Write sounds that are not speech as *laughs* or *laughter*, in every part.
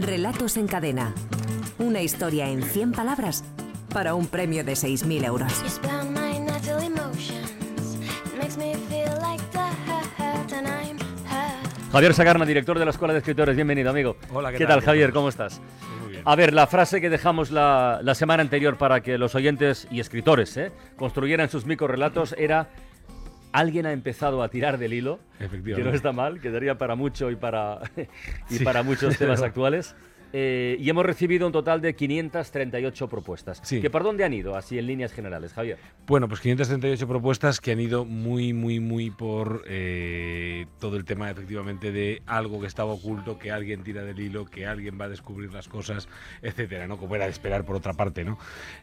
Relatos en cadena. Una historia en 100 palabras para un premio de 6.000 euros. Javier Sagarna, director de la Escuela de Escritores. Bienvenido, amigo. Hola, ¿qué, ¿Qué tal? tal, Javier? ¿Cómo estás? Muy bien. A ver, la frase que dejamos la, la semana anterior para que los oyentes y escritores ¿eh? construyeran sus microrelatos era alguien ha empezado a tirar del hilo, que Efectivamente. no está mal, quedaría para mucho y para, *laughs* y Sí, para muchos *laughs* temas actuales. Eh, y hemos recibido un total de 538 propuestas. Sí. ¿Que por dónde han ido, así en líneas generales, Javier? Bueno, pues 538 propuestas que han ido muy, muy, muy por eh, todo el tema, efectivamente, de algo que estaba oculto, que alguien tira del hilo, que alguien va a descubrir las cosas, etcétera, ¿no? Como era de esperar por otra parte, ¿no?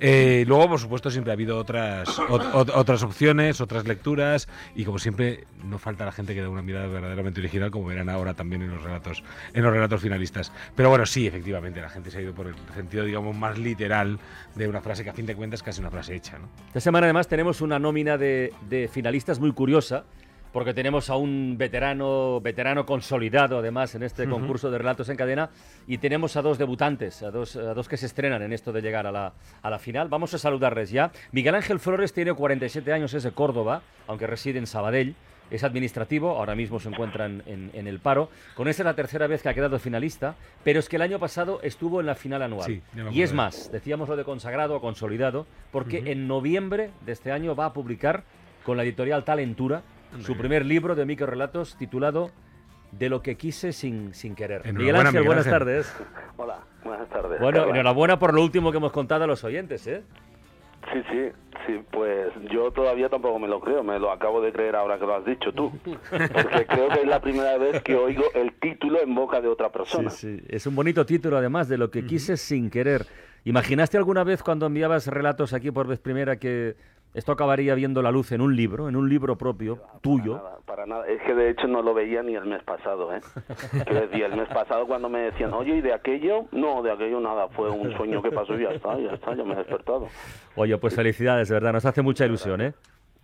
Eh, luego, por supuesto, siempre ha habido otras, ot- ot- otras opciones, otras lecturas, y como siempre, no falta la gente que da una mirada verdaderamente original, como verán ahora también en los relatos, en los relatos finalistas. Pero bueno, sí, efectivamente, la gente se ha ido por el sentido, digamos, más literal de una frase que a fin de cuentas es casi una frase hecha, ¿no? Esta semana además tenemos una nómina de, de finalistas muy curiosa, porque tenemos a un veterano, veterano consolidado además en este concurso de relatos en cadena, y tenemos a dos debutantes, a dos, a dos que se estrenan en esto de llegar a la, a la final. Vamos a saludarles ya. Miguel Ángel Flores tiene 47 años, es de Córdoba, aunque reside en Sabadell. Es administrativo, ahora mismo se encuentran en, en el paro. Con esta es la tercera vez que ha quedado finalista, pero es que el año pasado estuvo en la final anual. Sí, y es más, decíamos lo de consagrado o consolidado, porque en noviembre de este año va a publicar con la editorial Talentura su primer libro de microrelatos titulado De lo que quise sin, sin querer. Miguel Ángel, Miguel buenas Ángel. tardes. Hola, buenas tardes. Bueno, Hola. enhorabuena por lo último que hemos contado a los oyentes, ¿eh? Sí, sí, sí, pues yo todavía tampoco me lo creo, me lo acabo de creer ahora que lo has dicho tú. Porque creo que es la primera vez que oigo el título en boca de otra persona. Sí, sí. Es un bonito título, además, de lo que quise sin querer. ¿Imaginaste alguna vez cuando enviabas relatos aquí por vez primera que esto acabaría viendo la luz en un libro, en un libro propio, tuyo? Para nada, para nada. Es que de hecho no lo veía ni el mes pasado, ¿eh? Decir, el mes pasado cuando me decían, oye, ¿y de aquello? No, de aquello nada, fue un sueño que pasó y ya está, ya está, ya me he despertado. Oye, pues felicidades, de verdad, nos hace mucha ilusión, ¿eh?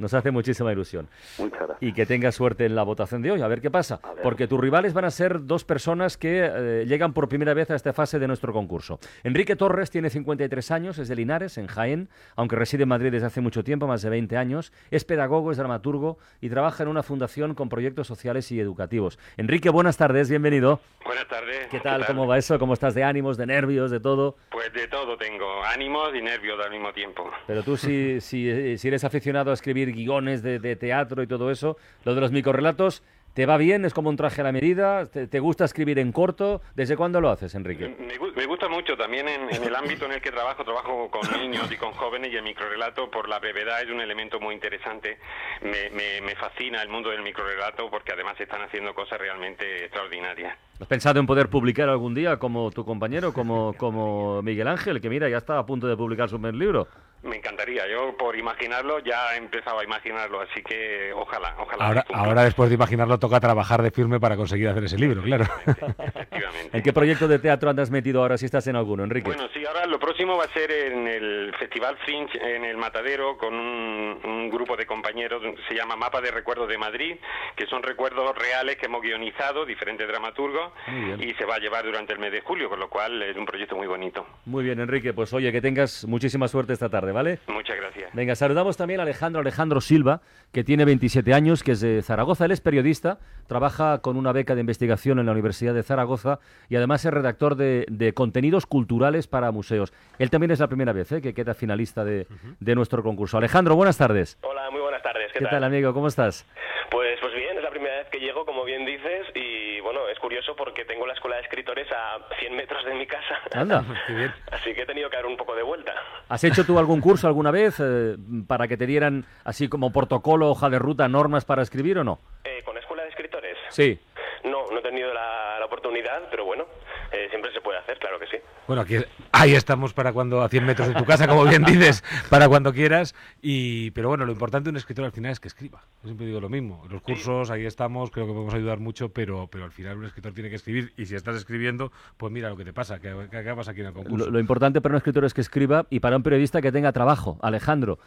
Nos hace muchísima ilusión. Muchas gracias. Y que tengas suerte en la votación de hoy, a ver qué pasa. Porque tus rivales van a ser dos personas que eh, llegan por primera vez a esta fase de nuestro concurso. Enrique Torres tiene 53 años, es de Linares, en Jaén, aunque reside en Madrid desde hace mucho tiempo, más de 20 años. Es pedagogo, es dramaturgo y trabaja en una fundación con proyectos sociales y educativos. Enrique, buenas tardes, bienvenido. Buenas tardes. ¿Qué tal? ¿Cómo va eso? ¿Cómo estás de ánimos, de nervios, de todo? Pues de todo tengo, ánimos y nervios al mismo tiempo. Pero tú si, si, eh, si eres aficionado a escribir guiones de, de teatro y todo eso, lo de los microrelatos, ¿te va bien? ¿Es como un traje a la medida? ¿Te, te gusta escribir en corto? ¿Desde cuándo lo haces, Enrique? Me, gu- me gusta mucho también en, en el ámbito en el que trabajo, trabajo con niños y con jóvenes y el microrelato por la brevedad es un elemento muy interesante. Me, me- me fascina el mundo del microrelato porque además están haciendo cosas realmente extraordinarias. ¿Has pensado en poder publicar algún día como tu compañero, como, como Miguel Ángel, que mira, ya está a punto de publicar su primer libro? Me encantaría, yo por imaginarlo ya he empezado a imaginarlo, así que ojalá, ojalá. Ahora, ahora, después de imaginarlo, toca trabajar de firme para conseguir hacer ese libro, claro. Efectivamente. ¿En qué proyecto de teatro andas metido ahora si estás en alguno, Enrique? Bueno, sí, ahora lo próximo va a ser en el Festival Fringe en el Matadero con un, un grupo de compañeros, se llama Mapa de Recuerdos de Madrid, que son recuerdos reales que hemos guionizado, diferentes dramaturgos, y se va a llevar durante el mes de julio, con lo cual es un proyecto muy bonito. Muy bien, Enrique, pues oye, que tengas muchísima suerte esta tarde, ¿vale? Muchas gracias. Venga, saludamos también a Alejandro Alejandro Silva, que tiene 27 años, que es de Zaragoza. Él es periodista, trabaja con una beca de investigación en la Universidad de Zaragoza y además es redactor de, de contenidos culturales para museos. Él también es la primera vez ¿eh? que queda finalista de, de nuestro concurso. Alejandro, buenas tardes. Hola, muy buenas tardes. ¿Qué, ¿Qué tal, amigo? ¿Cómo estás? Pues, pues bien, es la primera vez que llego, como bien dices, y bueno, es curioso porque tengo la escuela de escritores a 100 metros de mi casa. Anda. *laughs* Qué bien. Así que he tenido que dar un poco de vuelta. ¿Has hecho tú algún *laughs* curso alguna vez eh, para que te dieran así como protocolo, hoja de ruta, normas para escribir o no? Eh, ¿Con escuela de escritores? Sí. No, no he tenido la, la oportunidad, pero bueno, eh, siempre se puede hacer, claro que sí. Bueno, aquí, ahí estamos para cuando a 100 metros de tu casa, como bien dices, para cuando quieras. Y, pero bueno, lo importante de un escritor al final es que escriba. Yo siempre digo lo mismo. Los cursos, ahí estamos, creo que podemos ayudar mucho, pero, pero al final un escritor tiene que escribir. Y si estás escribiendo, pues mira lo que te pasa, que, que acabas aquí en el concurso. Lo, lo importante para un escritor es que escriba y para un periodista que tenga trabajo. Alejandro,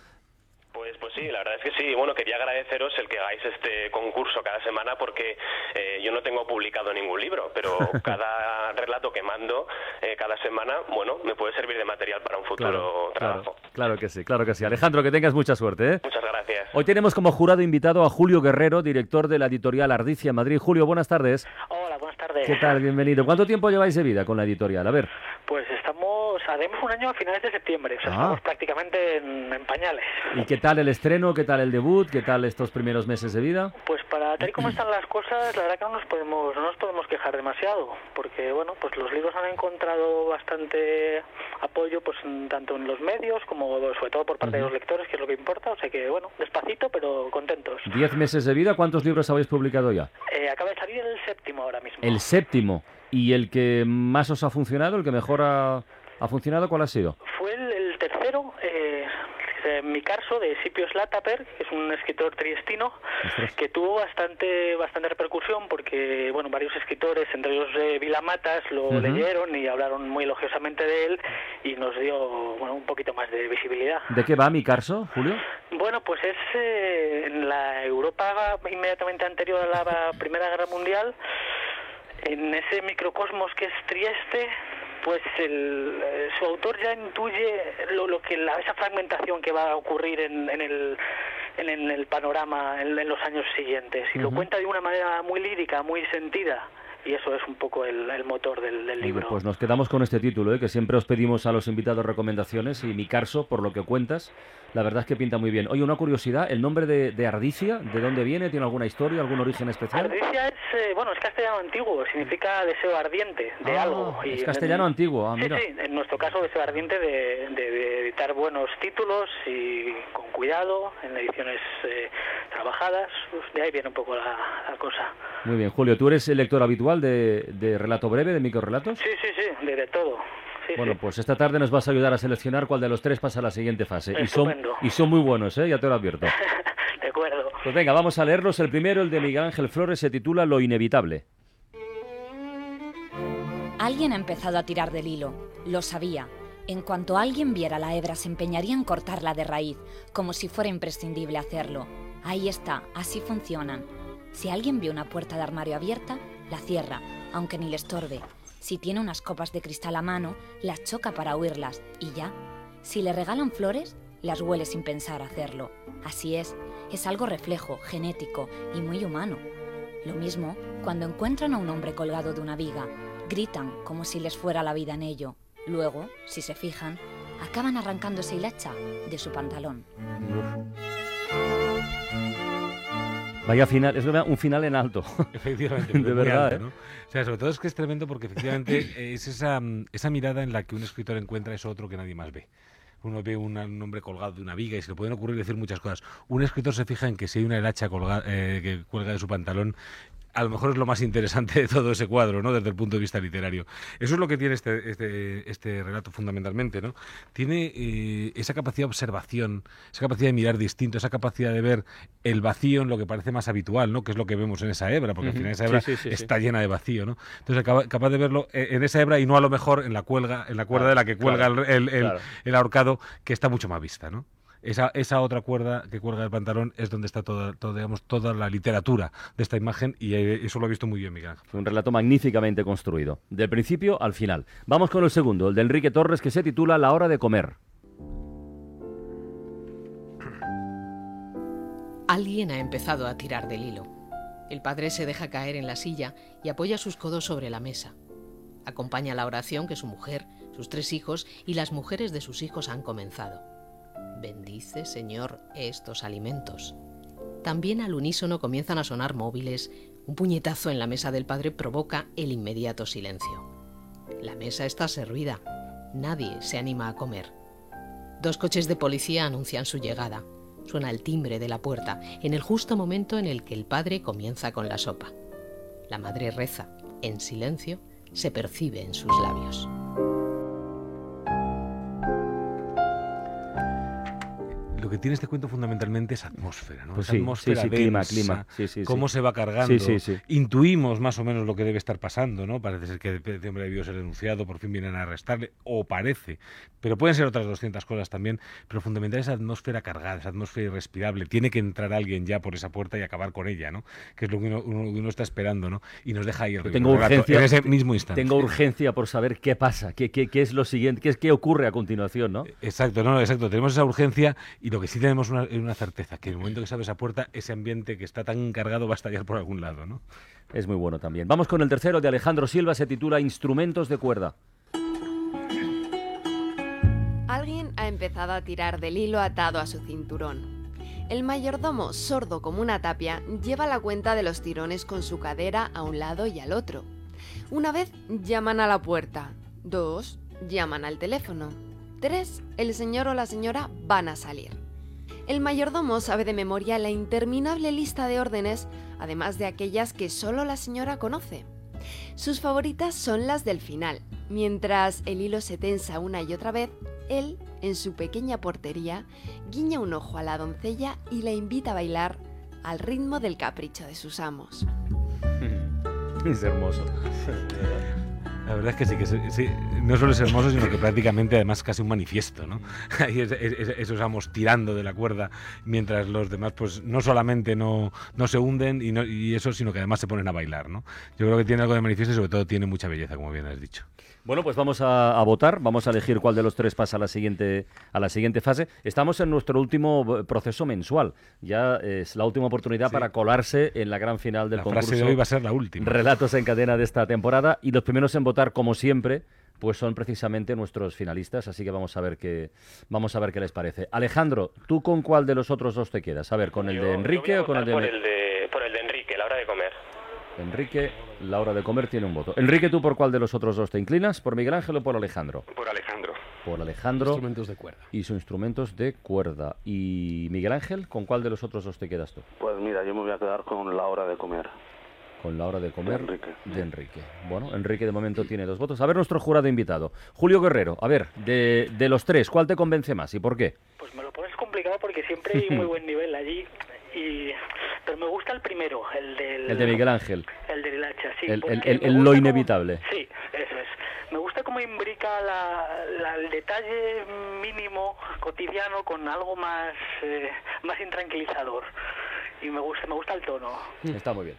sí, bueno, quería agradeceros el que hagáis este concurso cada semana porque eh, yo no tengo publicado ningún libro, pero *laughs* cada relato que mando eh, cada semana, bueno, me puede servir de material para un futuro trabajo. Claro, claro que sí, claro que sí. Alejandro, que tengas mucha suerte. ¿eh? Muchas gracias. Hoy tenemos como jurado invitado a Julio Guerrero, director de la editorial Ardicia Madrid. Julio, buenas tardes. Hola, buenas tardes. ¿Qué tal? Bienvenido. ¿Cuánto tiempo lleváis de vida con la editorial? A ver. Pues estamos, haremos un año a finales de septiembre, o sea, Ah. estamos prácticamente en, en pañales. ¿Y qué tal el estreno? ¿Qué tal el debut? ¿Qué tal estos primeros meses de vida? Pues para tal y como están las cosas, la verdad que no nos podemos, no nos podemos quejar demasiado, porque bueno, pues los libros han encontrado bastante apoyo, pues tanto en los medios como sobre todo por parte de los lectores, que es lo que importa, o sea que bueno, despacito pero contentos. Diez meses de vida, ¿cuántos libros habéis publicado ya? Eh, acaba de salir el séptimo ahora mismo. El séptimo. ¿Y el que más os ha funcionado, el que mejor ha, ha funcionado, cuál ha sido? Fue el, el tercero, eh, mi caso de Scipio Slataper, que es un escritor triestino, que tuvo bastante bastante repercusión porque bueno varios escritores, entre ellos eh, Vila Matas, lo leyeron y hablaron muy elogiosamente de él y nos dio bueno un poquito más de visibilidad. ¿De qué va mi carso, Julio? Bueno, pues es eh, en la Europa inmediatamente anterior a la Primera Guerra Mundial, en ese microcosmos que es Trieste, pues el, eh, su autor ya intuye lo, lo que la, esa fragmentación que va a ocurrir en, en el en, en el panorama en, en los años siguientes. Y lo cuenta de una manera muy lírica, muy sentida y eso es un poco el, el motor del, del libro. Pues nos quedamos con este título, ¿eh? que siempre os pedimos a los invitados recomendaciones y mi carso, por lo que cuentas, la verdad es que pinta muy bien. Oye, una curiosidad, ¿el nombre de, de Ardicia, de dónde viene? ¿Tiene alguna historia, algún origen especial? Ardicia es, eh, bueno, es castellano antiguo, significa deseo ardiente de Ah, algo. es en- castellano antiguo, ah, sí, mira. sí, en nuestro caso deseo ardiente de, de- de editar buenos títulos y con cuidado, en ediciones eh, trabajadas, pues de ahí viene un poco la, la cosa. Muy bien, Julio, ¿tú eres el lector habitual de, de relato breve, de microrelatos? Sí, sí, sí, de, de todo. Sí, Bueno, sí. pues esta tarde nos vas a ayudar a seleccionar cuál de los tres pasa a la siguiente fase. Y son, y son muy buenos, ¿eh? ya te lo advierto. *laughs* de acuerdo. Pues venga, vamos a leerlos. El primero, el de Miguel Ángel Flores, se titula Lo inevitable. Alguien ha empezado a tirar del hilo. Lo sabía. En cuanto alguien viera la hebra, se empeñaría en cortarla de raíz, como si fuera imprescindible hacerlo. Ahí está, así funcionan. Si alguien ve una puerta de armario abierta, la cierra, aunque ni le estorbe. Si tiene unas copas de cristal a mano, las choca para oírlas, y ya. Si le regalan flores, las huele sin pensar hacerlo. Así es, es algo reflejo, genético y muy humano. Lo mismo cuando encuentran a un hombre colgado de una viga, gritan como si les fuera la vida en ello. Luego, si se fijan, acaban arrancándose hilacha de su pantalón. Vaya final, es un final en alto. *laughs* Efectivamente, De verdad, alto, ¿eh? ¿no? O sea, sobre todo es que es tremendo porque efectivamente *clears throat* es esa, esa mirada en la que un escritor encuentra eso otro que nadie más ve. Uno ve un hombre colgado de una viga y se le pueden ocurrir decir muchas cosas. Un escritor se fija en que si hay una helacha colga- eh, que cuelga de su pantalón, a lo mejor es lo más interesante de todo ese cuadro, ¿no? Desde el punto de vista literario. Eso es lo que tiene este, este, este relato fundamentalmente, ¿no? Tiene eh, esa capacidad de observación, esa capacidad de mirar distinto, esa capacidad de ver el vacío en lo que parece más habitual, ¿no? Que es lo que vemos en esa hebra, porque al final esa hebra sí, sí, sí. está llena de vacío, ¿no? Entonces acaba- capaz de verlo eh, en esa hebra y no a lo mejor en la cuelga, en la cuerda Claro, de la que cuelga claro, el, el- el- claro. el ahorcado, que está mucho más vista, ¿no? Esa, esa otra cuerda que cuelga el pantalón es donde está toda, toda, digamos, toda la literatura de esta imagen y eh, eso lo ha visto muy bien Miguel. Fue un relato magníficamente construido, del principio al final. Vamos con el segundo, el de Enrique Torres, que se titula La hora de comer. Alguien ha empezado a tirar del hilo. El padre se deja caer en la silla y apoya sus codos sobre la mesa. Acompaña la oración que su mujer, sus tres hijos y las mujeres de sus hijos han comenzado. Bendice, Señor, estos alimentos. También al unísono comienzan a sonar móviles. Un puñetazo en la mesa del padre provoca el inmediato silencio. La mesa está servida. Nadie se anima a comer. Dos coches de policía anuncian su llegada. Suena el timbre de la puerta, en el justo momento en el que el padre comienza con la sopa. La madre reza, en silencio, se percibe en sus labios. Que tiene este cuento fundamentalmente es atmósfera, ¿no? Pues Esa sí, atmósfera sí, sí, clima, densa, clima. Sí, sí, cómo se va cargando. Sí, sí, sí. Intuimos más o menos lo que debe estar pasando, ¿no? Parece ser que este hombre debió ser denunciado, por fin vienen a arrestarle, o parece. Pero pueden ser otras 200 cosas también. Pero fundamental esa atmósfera cargada, esa atmósfera irrespirable. Tiene que entrar alguien ya por esa puerta y acabar con ella, ¿no? Que es lo que uno, uno- uno está esperando, ¿no? Y nos deja ahí el Tengo urgencia, en ese mismo instante. tengo urgencia por saber qué pasa, qué, qué- qué es lo siguiente, qué, es, qué ocurre a continuación, ¿no? Exacto, no, no, exacto. Tenemos esa urgencia y lo que sí tenemos una, una certeza, que en el momento que se abre esa puerta, ese ambiente que está tan cargado va a estallar por algún lado, ¿no? Es muy bueno también. Vamos con el tercero de Alejandro Silva, se titula Instrumentos de cuerda. Alguien ha empezado a tirar del hilo atado a su cinturón. El mayordomo, sordo como una tapia, lleva la cuenta de los tirones con su cadera a un lado y al otro. Una vez llaman a la puerta. Dos, llaman al teléfono. Tres, el señor o la señora van a salir. El mayordomo sabe de memoria la interminable lista de órdenes, además de aquellas que solo la señora conoce. Sus favoritas son las del final. Mientras el hilo se tensa una y otra vez, él, en su pequeña portería, guiña un ojo a la doncella y la invita a bailar al ritmo del capricho de sus amos. *laughs* Es hermoso. *laughs* La verdad es que sí, que sí, no solo es hermoso, sino que prácticamente además casi un manifiesto, ¿no? *laughs* Ahí es- es- esos amos tirando de la cuerda, mientras los demás pues no solamente no, no se hunden y, no- y eso, sino que además se ponen a bailar, ¿no? Yo creo que tiene algo de manifiesto y sobre todo tiene mucha belleza, como bien has dicho. Bueno, pues vamos a, a votar, vamos a elegir cuál de los tres pasa a la siguiente, a la siguiente fase. Estamos en nuestro último eh, proceso mensual. Ya es la última oportunidad para colarse en la gran final del La concurso. frase de hoy va a ser la última. Relatos en cadena de esta temporada y los primeros en votar, como siempre, pues son precisamente nuestros finalistas. Así que vamos a ver qué, vamos a ver qué les parece. Alejandro, ¿tú con cuál de los otros dos te quedas? A ver, ¿con el de Enrique o con el de, por el de por el de Enrique, la hora de comer. Enrique? La hora de comer tiene un voto. Enrique, ¿tú por cuál de los otros dos te inclinas? ¿Por Miguel Ángel o por Alejandro? Por Alejandro. Por Alejandro. Instrumentos de cuerda. Y sus instrumentos de cuerda. ¿Y Miguel Ángel, con cuál de los otros dos te quedas tú? Pues mira, yo me voy a quedar con la hora de comer. Con la hora de comer De Enrique. de Enrique. Bueno, Enrique de momento tiene dos votos. A ver nuestro jurado invitado. Julio Guerrero, a ver, de, de los tres, ¿cuál te convence más y por qué? Pues me lo pones complicado porque siempre hay *laughs* muy buen nivel allí. Y... Pero me gusta el primero, el del... El de Miguel Ángel. El del hacha, sí. El- lo inevitable. Sí, eso es. Me gusta cómo imbrica la, la- el detalle mínimo, cotidiano, con algo más, eh, más intranquilizador. Y me gusta, me gusta el tono. Está muy bien.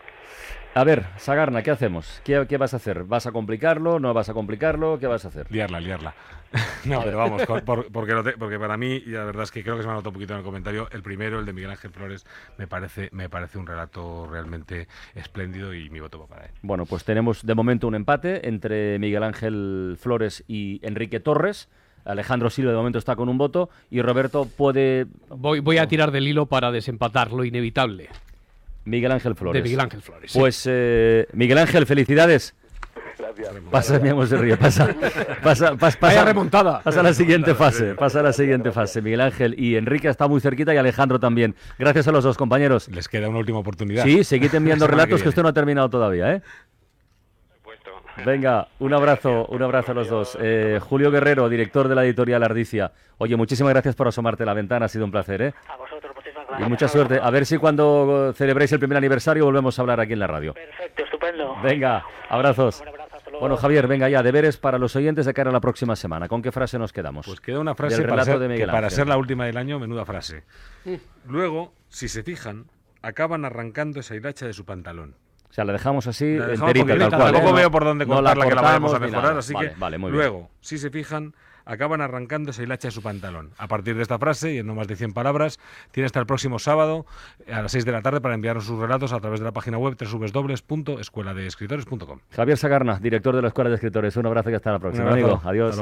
A ver, Sagarna, ¿qué hacemos? ¿Qué, qué vas a hacer? ¿Vas a complicarlo? ¿No vas a complicarlo? ¿Qué vas a hacer? Liarla, liarla. *laughs* no, pero vamos, por- porque, lo te- porque para mí, y la verdad es que creo que se me ha notado un poquito en el comentario, el primero, el de Miguel Ángel Flores, me parece, me parece un relato realmente espléndido y mi voto va para él. Bueno, pues tenemos de momento un empate entre Miguel Ángel Flores y Enrique Torres. Alejandro Silva de momento está con un voto y Roberto puede... Voy, voy a tirar del hilo para desempatar lo inevitable. Miguel Ángel Flores. De Miguel Ángel Flores. sí. Pues eh, Miguel Ángel, felicidades. Gracias. Pasa, mi amor, se ríe. Pasa, pasa, pas- pasa, Vaya remontada. Pasa a la siguiente fase. Pasa a la siguiente fase. Miguel Ángel y Enrique está muy cerquita y Alejandro también. Gracias a los dos compañeros. Les queda una última oportunidad. Sí, seguid enviando relatos que viene. esto no ha terminado todavía, ¿eh? Venga, un abrazo, un abrazo a los dos. Eh, Julio Guerrero, director de la editorial Ardicia. Oye, muchísimas gracias por asomarte a la ventana, ha sido un placer, ¿eh? A vosotros, muchísimas Y gracias. mucha suerte. A ver si cuando celebréis el primer aniversario volvemos a hablar aquí en la radio. Perfecto, estupendo. Venga, abrazos. Un abrazo, hasta luego. Bueno, Javier, venga ya, deberes para los oyentes de cara a la próxima semana. ¿Con qué frase nos quedamos? Pues queda una frase para, relato ser, de que para ser la última del año, menuda frase. Luego, si se fijan, acaban arrancando esa hilacha de su pantalón. O sea, la dejamos así, La dejamos enterita, tal cual. Tampoco ¿eh? veo por dónde No la cortarla que la vayamos a mejorar, así Vale, que vale, muy bien. luego, si se fijan, acaban arrancando esa hilacha de su pantalón. A partir de esta frase, y en no más de 100 palabras, tiene hasta el próximo sábado a las 6 de la tarde para enviarnos sus relatos a través de la página web www.escueladeescritores.com. Javier Sagarna, director de la Escuela de Escritores. Un abrazo y hasta la próxima, amigo. Adiós.